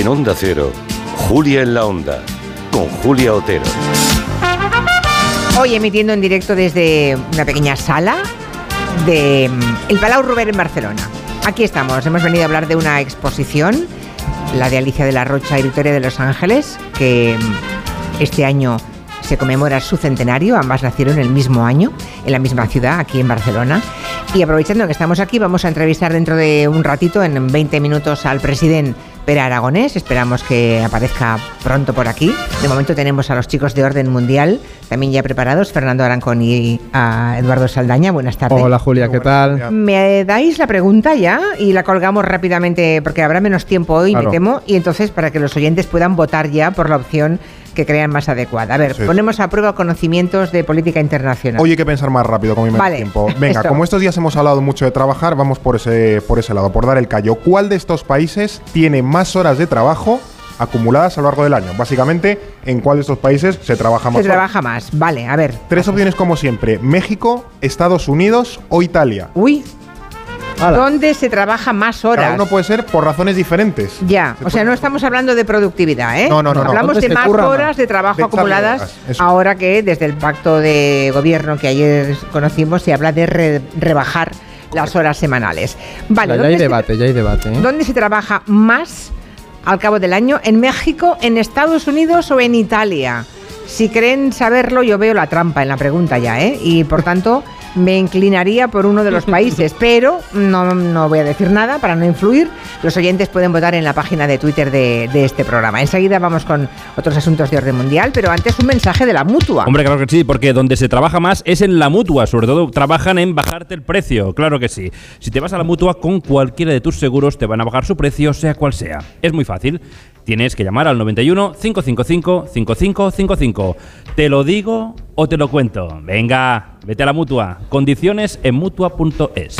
En Onda Cero, Julia en la Onda, con Julia Otero. Hoy emitiendo en directo desde una pequeña sala de mm, el Palau Ruber en Barcelona. Aquí estamos, hemos venido a hablar de una exposición, la de Alicia de la Rocha y Victoria de los Ángeles, que mm, este año se conmemora su centenario, ambas nacieron el mismo año, en la misma ciudad, aquí en Barcelona. Y aprovechando que estamos aquí, vamos a entrevistar dentro de un ratito, en 20 minutos, al presidente Pera Aragonés. Esperamos que aparezca pronto por aquí. De momento tenemos a los chicos de Orden Mundial también ya preparados, Fernando Arancón y a Eduardo Saldaña. Buenas tardes. Hola Julia, ¿qué tal? Me dais la pregunta ya y la colgamos rápidamente porque habrá menos tiempo hoy, me temo, y entonces para que los oyentes puedan votar ya por la opción que crean más adecuada. A ver, ponemos a prueba conocimientos de política internacional. Oye, hay que pensar más rápido con mi vale, tiempo. Venga, como estos días hemos hablado mucho de trabajar, vamos por ese, por ese lado, por dar el callo. ¿Cuál de estos países tiene más horas de trabajo acumuladas a lo largo del año. Básicamente, ¿en cuál de estos países se trabaja más? Se trabaja más, vale, a ver. Tres opciones como siempre, México, Estados Unidos o Italia. Uy. ¿Dónde se trabaja más horas? Cada uno puede ser por razones diferentes. Ya, o sea, no estamos hablando de productividad, ¿eh? No, no, no. Hablamos de más horas de trabajo acumuladas, ahora que desde el pacto de gobierno que ayer conocimos se habla de rebajar las horas semanales. Vale, ya, hay debate, ya hay debate. ¿eh? ¿Dónde se trabaja más al cabo del año en México, en Estados Unidos o en Italia. Si creen saberlo, yo veo la trampa en la pregunta ya, ¿eh? Y por tanto, me inclinaría por uno de los países, pero no, no, voy a decir nada para no influir. Los oyentes pueden votar en la página de Twitter de, de, este programa. Enseguida vamos con otros asuntos de orden mundial, pero antes un mensaje de la mutua. Hombre, claro que sí, porque donde se trabaja más es en la mutua, sobre todo trabajan en bajarte el precio, claro que sí. Si te vas a la mutua con cualquiera de tus seguros, te van a bajar su precio, sea cual sea. Es muy fácil. Tienes que llamar al 91 555 5555. ¿Te lo digo o te lo cuento? Venga, vete a la mutua. Condiciones en mutua.es.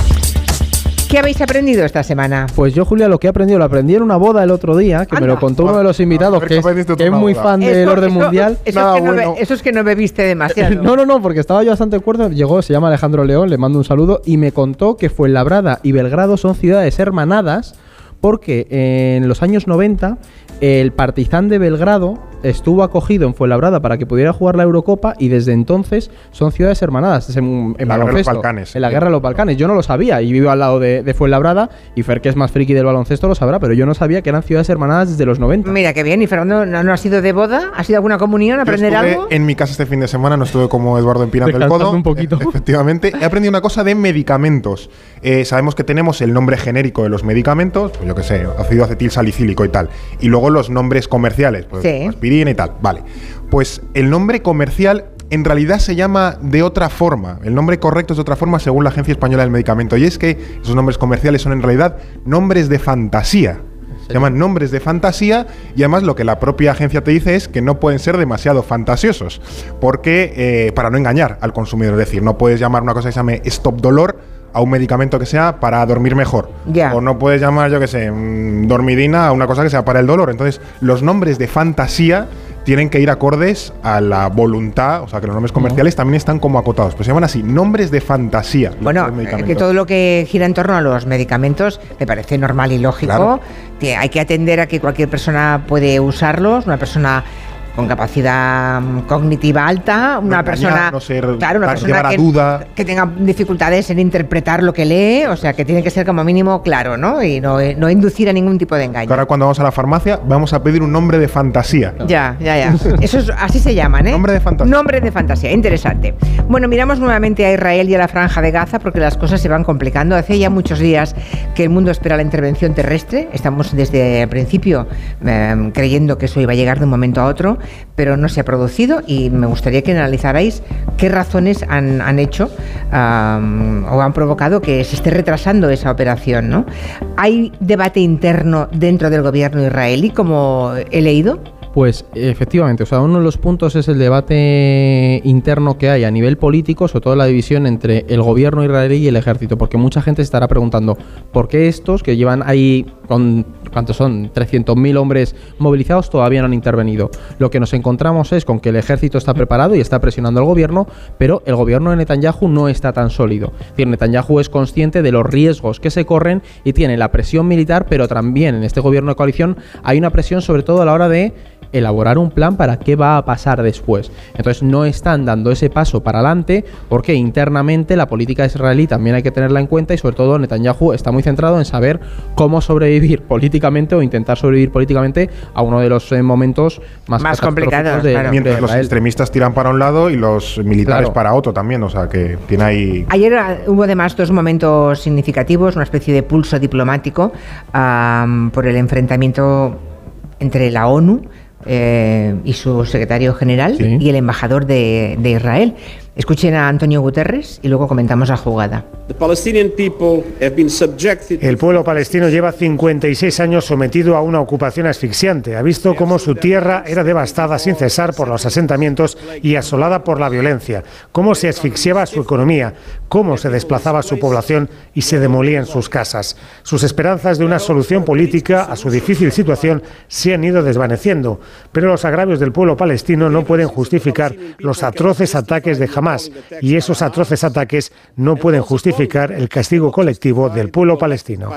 ¿Qué habéis aprendido esta semana? Pues yo, Julia, lo que he aprendido, lo aprendí en una boda el otro día, que me lo contó uno de los invitados, que es, muy fan del orden mundial. Eso, es que no eso es que no bebiste demasiado. no, no, no, porque estaba yo bastante acuerdo. Llegó, se llama Alejandro León, le mando un saludo, y me contó que Fuenlabrada y Belgrado son ciudades hermanadas porque en los años 90 el Partizan de Belgrado estuvo acogido en Fuenlabrada para que pudiera jugar la Eurocopa y desde entonces son ciudades hermanadas en, la guerra de los Balcanes. En la guerra de los Balcanes. Yo no lo sabía y vivo al lado de, Fuenlabrada y Fer, que es más friki del baloncesto, lo sabrá, pero yo no sabía que eran ciudades hermanadas desde los 90. Mira, qué bien. ¿Y Fernando no, ha sido de boda? ¿Ha sido alguna comunión? ¿Aprender algo? En mi casa este fin de semana no estuve como Eduardo empinando el codo. un poquito. E, efectivamente. He aprendido una cosa de medicamentos. Eh, sabemos que tenemos el nombre genérico de los medicamentos, pues yo qué sé, ácido acetil salicílico y tal. Y luego los nombres comerciales, pues y tal. Vale. Pues el nombre comercial en realidad se llama de otra forma. El nombre correcto es de otra forma según la Agencia Española del Medicamento. Y es que esos nombres comerciales son en realidad nombres de fantasía. Se llaman nombres de fantasía y además lo que la propia agencia te dice es que no pueden ser demasiado fantasiosos. Porque, eh, para no engañar al consumidor, es decir, no puedes llamar una cosa que se llame stop dolor a un medicamento que sea para dormir mejor. O no puedes llamar, yo que sé, mm, dormidina a una cosa que sea para el dolor. Entonces, los nombres de fantasía tienen que ir acordes a la voluntad, o sea que los nombres comerciales también están como acotados, pues se llaman así, nombres de fantasía. Bueno, que todo lo que gira en torno a los medicamentos me parece normal y lógico, que hay que atender a que cualquier persona puede usarlos, una persona con capacidad mm, cognitiva alta, una persona, claro, una persona que, duda. que, tenga dificultades en interpretar lo que lee, o sea, que tiene que ser como mínimo claro, ¿no? Y no, no inducir a ningún tipo de engaño. Ahora cuando vamos a la farmacia vamos a pedir un nombre de fantasía. Ya, ya, ya. Eso es, así se llaman, ¿eh? Nombre de fantasía. Nombre de fantasía, interesante. Bueno, miramos nuevamente a Israel y a la franja de Gaza porque las cosas se van complicando. Hace ya muchos días que el mundo espera la intervención terrestre. Estamos desde el principio em, creyendo que eso iba a llegar de un momento a otro pero no se ha producido y me gustaría que analizarais qué razones han, hecho o han provocado que se esté retrasando esa operación. ¿no? ¿Hay debate interno dentro del gobierno israelí, como he leído? Pues efectivamente, o sea, uno de los puntos es el debate interno que hay a nivel político, sobre todo la división entre el gobierno israelí y el ejército, porque mucha gente estará preguntando, ¿por qué estos que llevan ahí con ¿cuántos son? 300.000 hombres movilizados todavía no han intervenido. Lo que nos encontramos es con que el ejército está preparado y está presionando al gobierno, pero el gobierno de Netanyahu no está tan sólido. Es decir, Netanyahu es consciente de los riesgos que se corren y tiene la presión militar, pero también en este gobierno de coalición hay una presión sobre todo a la hora de elaborar un plan para qué va a pasar después. Entonces no están dando ese paso para adelante porque internamente la política israelí también hay que tenerla en cuenta y sobre todo Netanyahu está muy centrado en saber cómo sobrevivir políticamente o intentar sobrevivir políticamente a uno de los eh, momentos más, más complicados. De, Mientras los extremistas tiran para un lado y los militares para otro también, o sea que tiene ahí... Ayer ah, hubo además dos momentos significativos, una especie de pulso diplomático por el enfrentamiento entre la ONU eh, y su secretario general y el embajador de, de Israel. Escuchen a Antonio Guterres y luego comentamos la jugada. El pueblo palestino lleva 56 años sometido a una ocupación asfixiante. Ha visto cómo su tierra era devastada sin cesar por los asentamientos y asolada por la violencia, cómo se asfixiaba su economía, cómo se desplazaba su población y se demolían sus casas. Sus esperanzas de una solución política a su difícil situación se han ido desvaneciendo, pero los agravios del pueblo palestino no pueden justificar los atroces ataques de Hamas y esos atroces ataques no pueden justificar el castigo colectivo del pueblo palestino.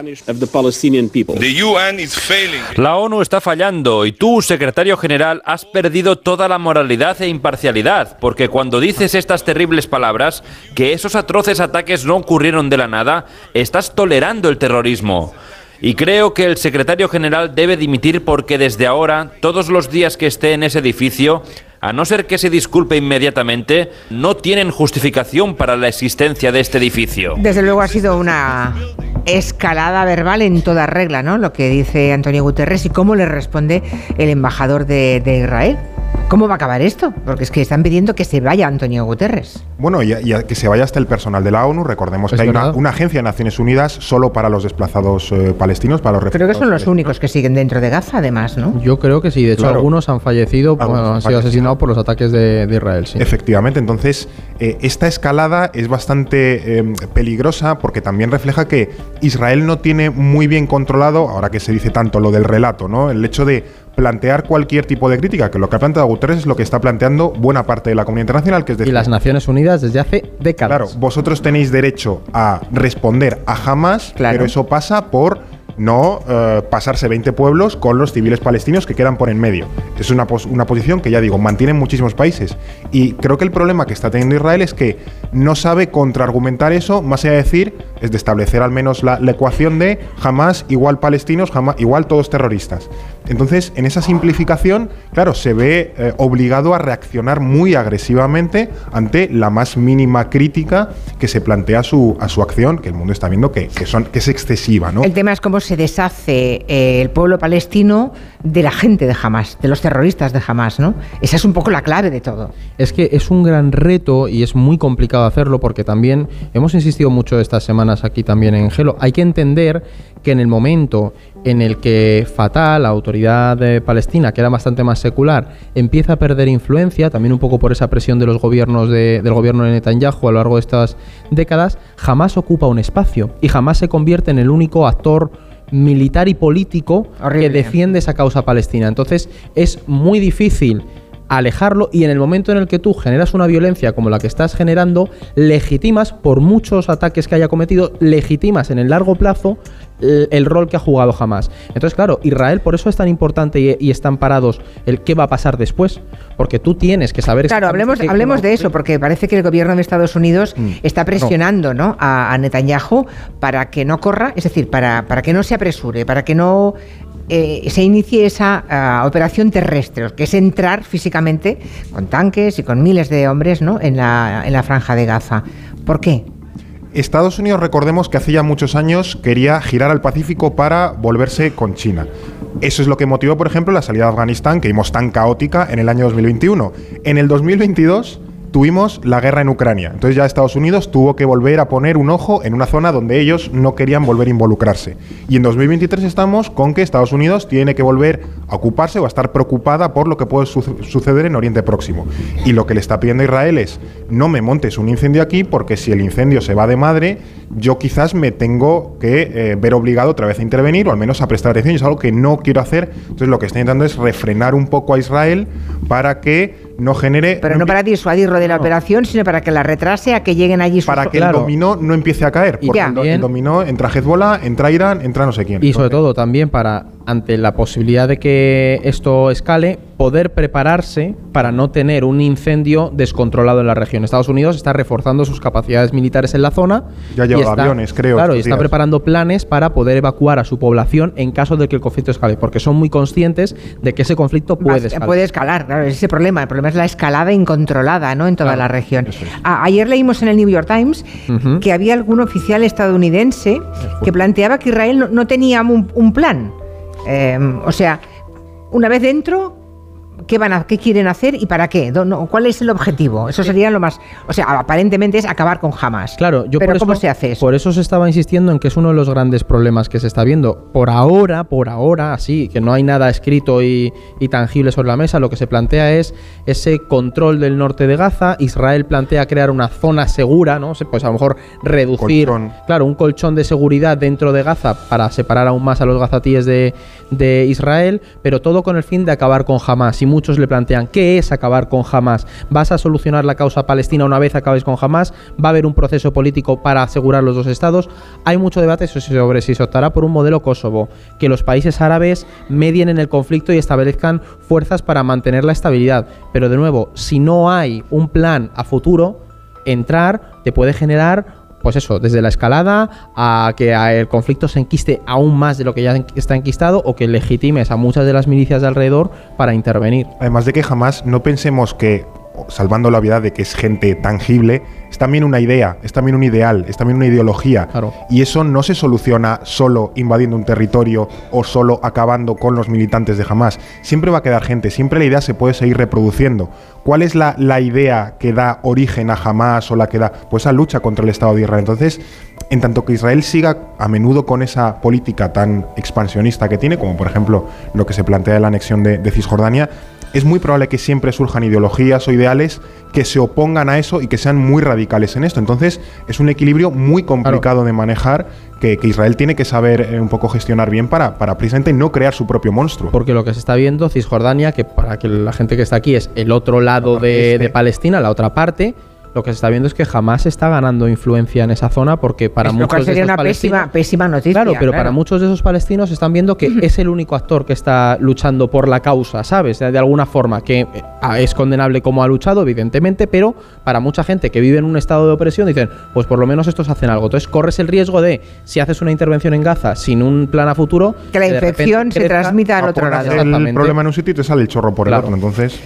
La ONU está fallando y tú, secretario general, has perdido toda la moralidad e imparcialidad, porque cuando dices estas terribles palabras, que esos atroces ataques no ocurrieron de la nada, estás tolerando el terrorismo. Y creo que el secretario general debe dimitir porque desde ahora, todos los días que esté en ese edificio, a no ser que se disculpe inmediatamente, no tienen justificación para la existencia de este edificio. Desde luego ha sido una escalada verbal en toda regla, ¿no? Lo que dice Antonio Guterres y cómo le responde el embajador de, de Israel. ¿Cómo va a acabar esto? Porque es que están pidiendo que se vaya Antonio Guterres. Bueno, y, que se vaya hasta el personal de la ONU. Recordemos que hay una, agencia de Naciones Unidas solo para los desplazados eh, palestinos, para los Creo que son los únicos que siguen dentro de Gaza, además, ¿no? Yo creo que sí. De hecho, algunos han fallecido, han, sido asesinados por los ataques de, Israel. Sí. Efectivamente. Entonces, eh, esta escalada es bastante eh, peligrosa porque también refleja que Israel no tiene muy bien controlado, ahora que se dice tanto lo del relato, ¿no? El hecho de plantear cualquier tipo de crítica, que lo que ha planteado Guterres es lo que está planteando buena parte de la comunidad internacional, que es decir, y las Naciones Unidas desde hace décadas. Claro, vosotros tenéis derecho a responder a jamás, pero eso pasa por no eh, pasarse 20 pueblos con los civiles palestinos que quedan por en medio. Es una, una posición que ya digo, mantienen muchísimos países. Y creo que el problema que está teniendo Israel es que no sabe contraargumentar eso, más allá de decir, es de establecer al menos la, ecuación de jamás igual palestinos, jamás igual todos terroristas. Entonces, en esa simplificación, claro, se ve eh, obligado a reaccionar muy agresivamente ante la más mínima crítica que se plantea a su, a su acción, que el mundo está viendo que, son, que es excesiva. ¿no? El tema es cómo se deshace eh, el pueblo palestino de la gente de Hamas, de los terroristas de Hamas, ¿no? Esa es un poco la clave de todo. Es que es un gran reto y es muy complicado hacerlo porque también hemos insistido mucho estas semanas aquí también en Gelo. Hay que entender que en el momento en el que Fatah, la autoridad de palestina, que era bastante más secular, empieza a perder influencia, también un poco por esa presión de los gobiernos del gobierno de Netanyahu a lo largo de estas décadas, jamás ocupa un espacio y jamás se convierte en el único actor militar y político que defiende esa causa palestina. Entonces es muy difícil alejarlo y en el momento en el que tú generas una violencia como la que estás generando, legitimas, por muchos ataques que haya cometido, legitimas en el largo plazo el, rol que ha jugado jamás. Entonces, claro, Israel por eso es tan importante y, están parados el qué va a pasar después, porque tú tienes que saber... Claro, hablemos, hablemos de eso, porque parece que el gobierno de Estados Unidos mm. está presionando ¿no? a, Netanyahu para que no corra, es decir, para, para que no se apresure, para que no eh, se inicie esa ah, operación terrestre, que es entrar físicamente con tanques y con miles de hombres ¿no? en, la, en la franja de Gaza. ¿Por qué? Estados Unidos, recordemos que hace ya muchos años quería girar al Pacífico para volverse con China. Eso es lo que motivó, por ejemplo, la salida de Afganistán, que vimos tan caótica en el año 2021. En el 2022 tuvimos la guerra en Ucrania. Entonces ya Estados Unidos tuvo que volver a poner un ojo en una zona donde ellos no querían volver a involucrarse. Y en 2023 estamos con que Estados Unidos tiene que volver a ocuparse o a estar preocupada por lo que puede suceder en Oriente Próximo. Y lo que le está pidiendo a Israel es, no me montes un incendio aquí porque si el incendio se va de madre, yo quizás me tengo que eh, ver obligado otra vez a intervenir o al menos a prestar atención. Y es algo que no quiero hacer. Entonces lo que está intentando es refrenar un poco a Israel para que no genere... Pero no, para disuadirlo de la operación, sino para que la retrase a que lleguen allí sus... Para que el dominó no empiece a caer. Porque el dominó entra Hezbollah, entra Irán, entra no sé quién. Y sobre todo también para, ante la posibilidad de que esto escale, poder prepararse para no tener un incendio descontrolado en la región. Estados Unidos está reforzando sus capacidades militares en la zona. Ya lleva aviones, creo. Claro, y está preparando planes para poder evacuar a su población en caso de que el conflicto escale, porque son muy conscientes de que ese conflicto puede escalar. Puede escalar, claro, ese problema. El problema es la escalada incontrolada ¿no? en toda la región. ayer leímos en el New York Times que había algún oficial estadounidense que planteaba que Israel no, tenía un, plan. Em, o sea, una vez dentro, ¿Qué, van a, ¿Qué quieren hacer y para qué? ¿Cuál es el objetivo? Eso sería lo más... O sea, aparentemente es acabar con Hamas. Claro, yo Pero por ¿cómo se hace eso? Por eso se estaba insistiendo en que es uno de los grandes problemas que se está viendo. Por ahora, por ahora, así, que no hay nada escrito y, tangible sobre la mesa, lo que se plantea es ese control del norte de Gaza. Israel plantea crear una zona segura, ¿no? Pues a lo mejor reducir... Claro, un colchón de seguridad dentro de Gaza para separar aún más a los gazatíes de, de Israel, pero todo con el fin de acabar con Hamas y muchos le plantean, ¿qué es acabar con Hamas? ¿Vas a solucionar la causa palestina una vez acabes con Hamas? ¿Va a haber un proceso político para asegurar los dos estados? Hay mucho debate sobre si se optará por un modelo Kosovo, que los países árabes medien en el conflicto y establezcan fuerzas para mantener la estabilidad. Pero de nuevo, si no hay un plan a futuro, entrar te puede generar pues eso, desde la escalada a que el conflicto se enquiste aún más de lo que ya está enquistado o que legitimes a muchas de las milicias de alrededor para intervenir. Además de que jamás no pensemos que salvando la vida de que es gente tangible, es también una idea, es también un ideal, es también una ideología. Y eso no se soluciona solo invadiendo un territorio o solo acabando con los militantes de Hamas. Siempre va a quedar gente, siempre la idea se puede seguir reproduciendo. ¿Cuál es la, la idea que da origen a Hamas o la que da? Pues esa lucha contra el Estado de Israel. Entonces, en tanto que Israel siga a menudo con esa política tan expansionista que tiene, como por ejemplo lo que se plantea de la anexión de Cisjordania, es muy probable que siempre surjan ideologías o ideales que se opongan a eso y que sean muy radicales en esto. Entonces es un equilibrio muy complicado de manejar que, Israel tiene que saber eh, un poco gestionar bien para, para precisamente no crear su propio monstruo. Porque lo que se está viendo, Cisjordania, que para que la gente que está aquí es el otro lado de, de Palestina, la otra parte, lo que se está viendo es que jamás está ganando influencia en esa zona porque para muchos sería una pésima, pésima noticia. Claro, pero para muchos de esos palestinos están viendo que es el único actor que está luchando por la causa, ¿sabes? De alguna forma, que eh, es condenable como ha luchado, evidentemente, pero para mucha gente que vive en un estado de opresión dicen, pues por lo menos estos hacen algo. Entonces corres el riesgo de, si haces una intervención en Gaza sin un plan a futuro, que la infección se transmita al otro lado. El problema en un sitio y te sale el chorro por el otro, entonces...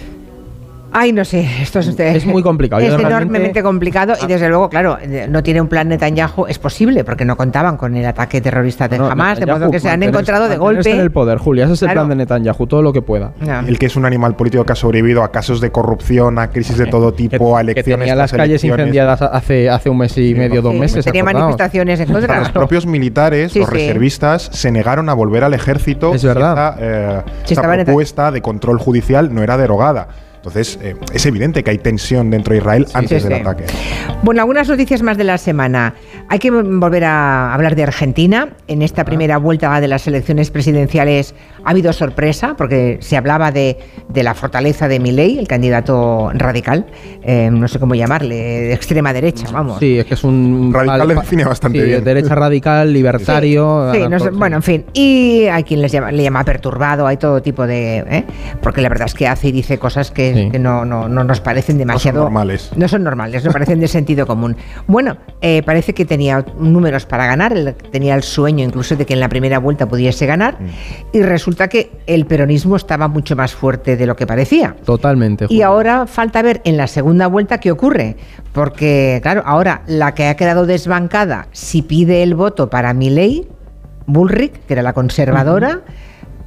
Ay, no sé, esto es, es muy complicado. Es enormemente complicado y desde luego, claro, no tiene un plan Netanyahu, es posible, porque no contaban con el ataque terrorista de Hamas, de modo que se han encontrado de golpe. en el poder, Julia, ese es el plan de Netanyahu, todo lo que pueda. El que es un animal político que ha sobrevivido a casos de corrupción, a crisis de todo tipo, a elecciones. Que tenía las calles incendiadas hace, hace un mes y medio, dos meses. Tenía manifestaciones en contra. Los propios militares, los reservistas, se negaron a volver al ejército. Es verdad. Eh, esta propuesta de control judicial no era derogada. Entonces, eh, es evidente que hay tensión dentro de Israel antes del ataque. Bueno, algunas noticias más de la semana. Hay que volver a hablar de Argentina. En esta primera vuelta de las elecciones presidenciales ha habido sorpresa, porque se hablaba de, la fortaleza de Milei, el candidato radical, eh, no sé cómo llamarle, de extrema derecha, vamos. Sí, es que es un... Radical le define bastante bien. Derecha radical, libertario... Sí, bueno, en fin. Y hay quien les llama, le llama perturbado, hay todo tipo de... ¿eh? Porque la verdad es que hace y dice cosas que que, no, no, no, nos parecen demasiado... No son normales. No son normales, no parecen de sentido común. Bueno, eh, parece que tenía números para ganar, tenía el sueño incluso de que en la primera vuelta pudiese ganar, mm. y resulta que el peronismo estaba mucho más fuerte de lo que parecía. Totalmente. Y ahora falta ver en la segunda vuelta qué ocurre, porque claro, ahora la que ha quedado desbancada, si pide el voto para Milley, Bullrich, que era la conservadora,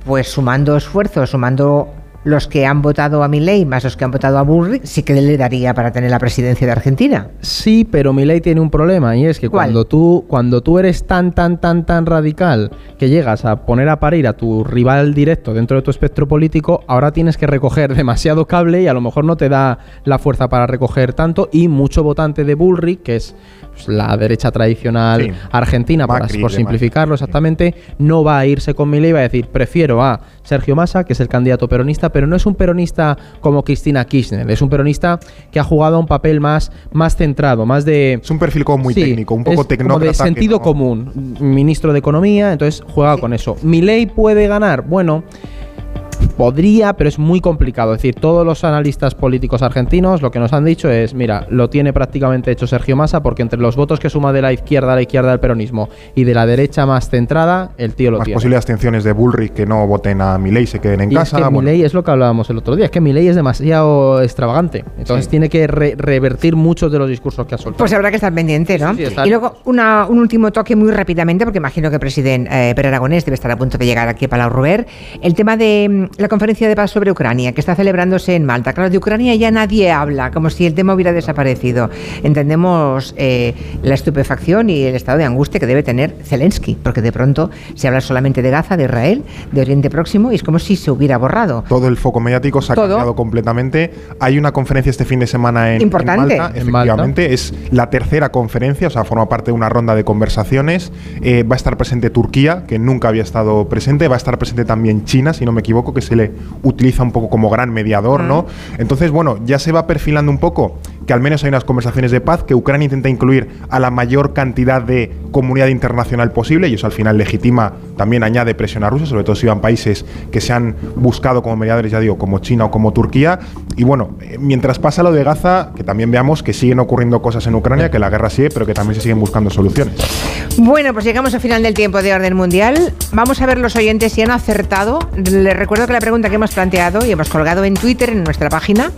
pues sumando esfuerzos, sumando los que han votado a Milei más los que han votado a Bullrich, sí que le daría para tener la presidencia de Argentina. Sí, pero Milei tiene un problema y es que cuando tú, cuando tú eres tan, tan, tan, tan radical que llegas a poner a parir a tu rival directo dentro de tu espectro político, ahora tienes que recoger demasiado cable y a lo mejor no te da la fuerza para recoger tanto y mucho votante de Bullrich, que es pues, la derecha tradicional argentina, por, simplificarlo exactamente, no va a irse con Milei, va a decir, prefiero a Sergio Massa, que es el candidato peronista, pero no es un peronista como Cristina Kirchner, es un peronista que ha jugado un papel más, más centrado, más de... Es un perfil como muy técnico, un poco tecnócrata. de sentido común, ministro de Economía, entonces juega con eso. ¿Milei puede ganar? Bueno... Podría, pero es muy complicado. Es decir, todos los analistas políticos argentinos lo que nos han dicho es, mira, lo tiene prácticamente hecho Sergio Massa porque entre los votos que suma de la izquierda a la izquierda del peronismo y de la derecha más centrada, el tío lo más tiene. posibles abstenciones de Bullrich que no voten a Milei se queden en casa. Es que Milei es lo que hablábamos el otro día, es que Milei es demasiado extravagante. Entonces tiene que revertir muchos de los discursos que ha soltado. Pues habrá que estar pendiente, ¿no? y luego una, un último toque muy rápidamente, porque imagino que el presidente eh, Per Aragonés debe estar a punto de llegar aquí a Palau Robert. El tema de mm, la conferencia de paz sobre Ucrania, que está celebrándose en Malta. Claro, de Ucrania ya nadie habla, como si el tema hubiera desaparecido. Entendemos eh, la estupefacción y el estado de angustia que debe tener Zelensky, porque de pronto se habla solamente de Gaza, de Israel, de Oriente Próximo, y es como si se hubiera borrado. Todo el foco mediático se ha cambiado completamente. Hay una conferencia este fin de semana en, Importante. Malta, efectivamente. Es la tercera conferencia, o sea, forma parte de una ronda de conversaciones. Eh, va a estar presente Turquía, que nunca había estado presente. Va a estar presente también China, si no me equivoco, que se le utiliza un poco como gran mediador, ¿no? Entonces, bueno, ya se va perfilando un poco que al menos hay unas conversaciones de paz, que Ucrania intenta incluir a la mayor cantidad de comunidad internacional posible, y eso al final legitima, también añade presión a Rusia, sobre todo si van países que se han buscado como mediadores, ya digo, como China o como Turquía. Y bueno, eh, mientras pasa lo de Gaza, que también veamos que siguen ocurriendo cosas en Ucrania, que la guerra sigue, pero que también se siguen buscando soluciones. Bueno, pues llegamos al final del tiempo de orden mundial. Vamos a ver los oyentes si han acertado. Les recuerdo que la pregunta que hemos planteado y hemos colgado en Twitter, en nuestra página,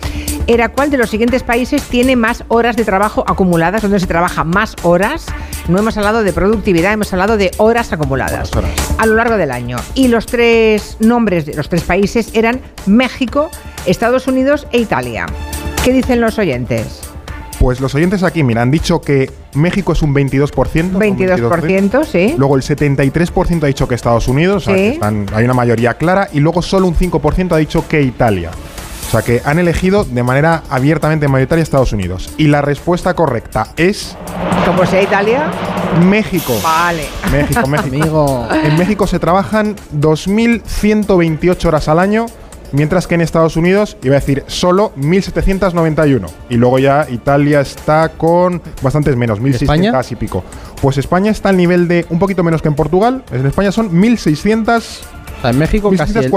era cuál de los siguientes países tiene más horas de trabajo acumuladas, donde se trabaja más horas. No hemos hablado de productividad, hemos hablado de horas acumuladas a lo largo del año. Y los tres nombres de los tres países eran México, Estados Unidos e Italia. ¿Qué dicen los oyentes? Pues los oyentes aquí, mira, han dicho que México es un 22%. 22%, sí. Luego el 73% ha dicho que Estados Unidos, hay una mayoría clara, y luego solo un 5% ha dicho que Italia. O sea que han elegido de manera abiertamente mayoritaria Estados Unidos. Y la respuesta correcta es. ¿Cómo sea Italia? México. Vale. México, México. En México se trabajan 2.128 horas al año mientras que en Estados Unidos iba a decir solo 1.791. Y luego ya Italia está con bastantes menos, 1.600 y pico. Pues España está al nivel de un poquito menos que en Portugal. En España son 1.600 en México casi el,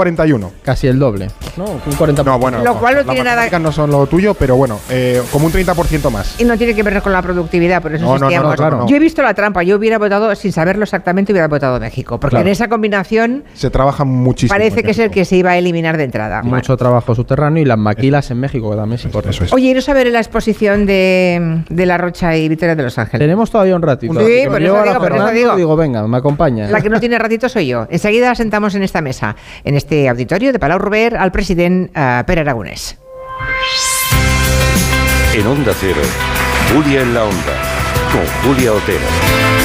casi el doble. No, un 40%. No, bueno, lo cual no tiene nada no son lo tuyo, pero bueno, eh, como un 30% más. Y no tiene que ver con la productividad, por eso no, no, no, claro. Yo he visto la trampa, yo hubiera votado, sin saberlo exactamente, hubiera votado México, porque en esa combinación se trabaja muchísimo. Parece que es el que se iba a eliminar de entrada. Mucho trabajo subterráneo y las maquilas en México, que también por eso. Es. Oye, ¿y a ver la exposición de, de, La Rocha y Victoria de Los Ángeles? Tenemos todavía un ratito. Sí, por eso, digo, por eso digo. digo, venga, me acompaña. La que no tiene ratito soy yo. Enseguida sentamos en esta mesa, en este auditorio de Palau Robert, al presidente uh, Pere Aragonés. En Onda Cero, Julia en la Onda, con Julia Otero.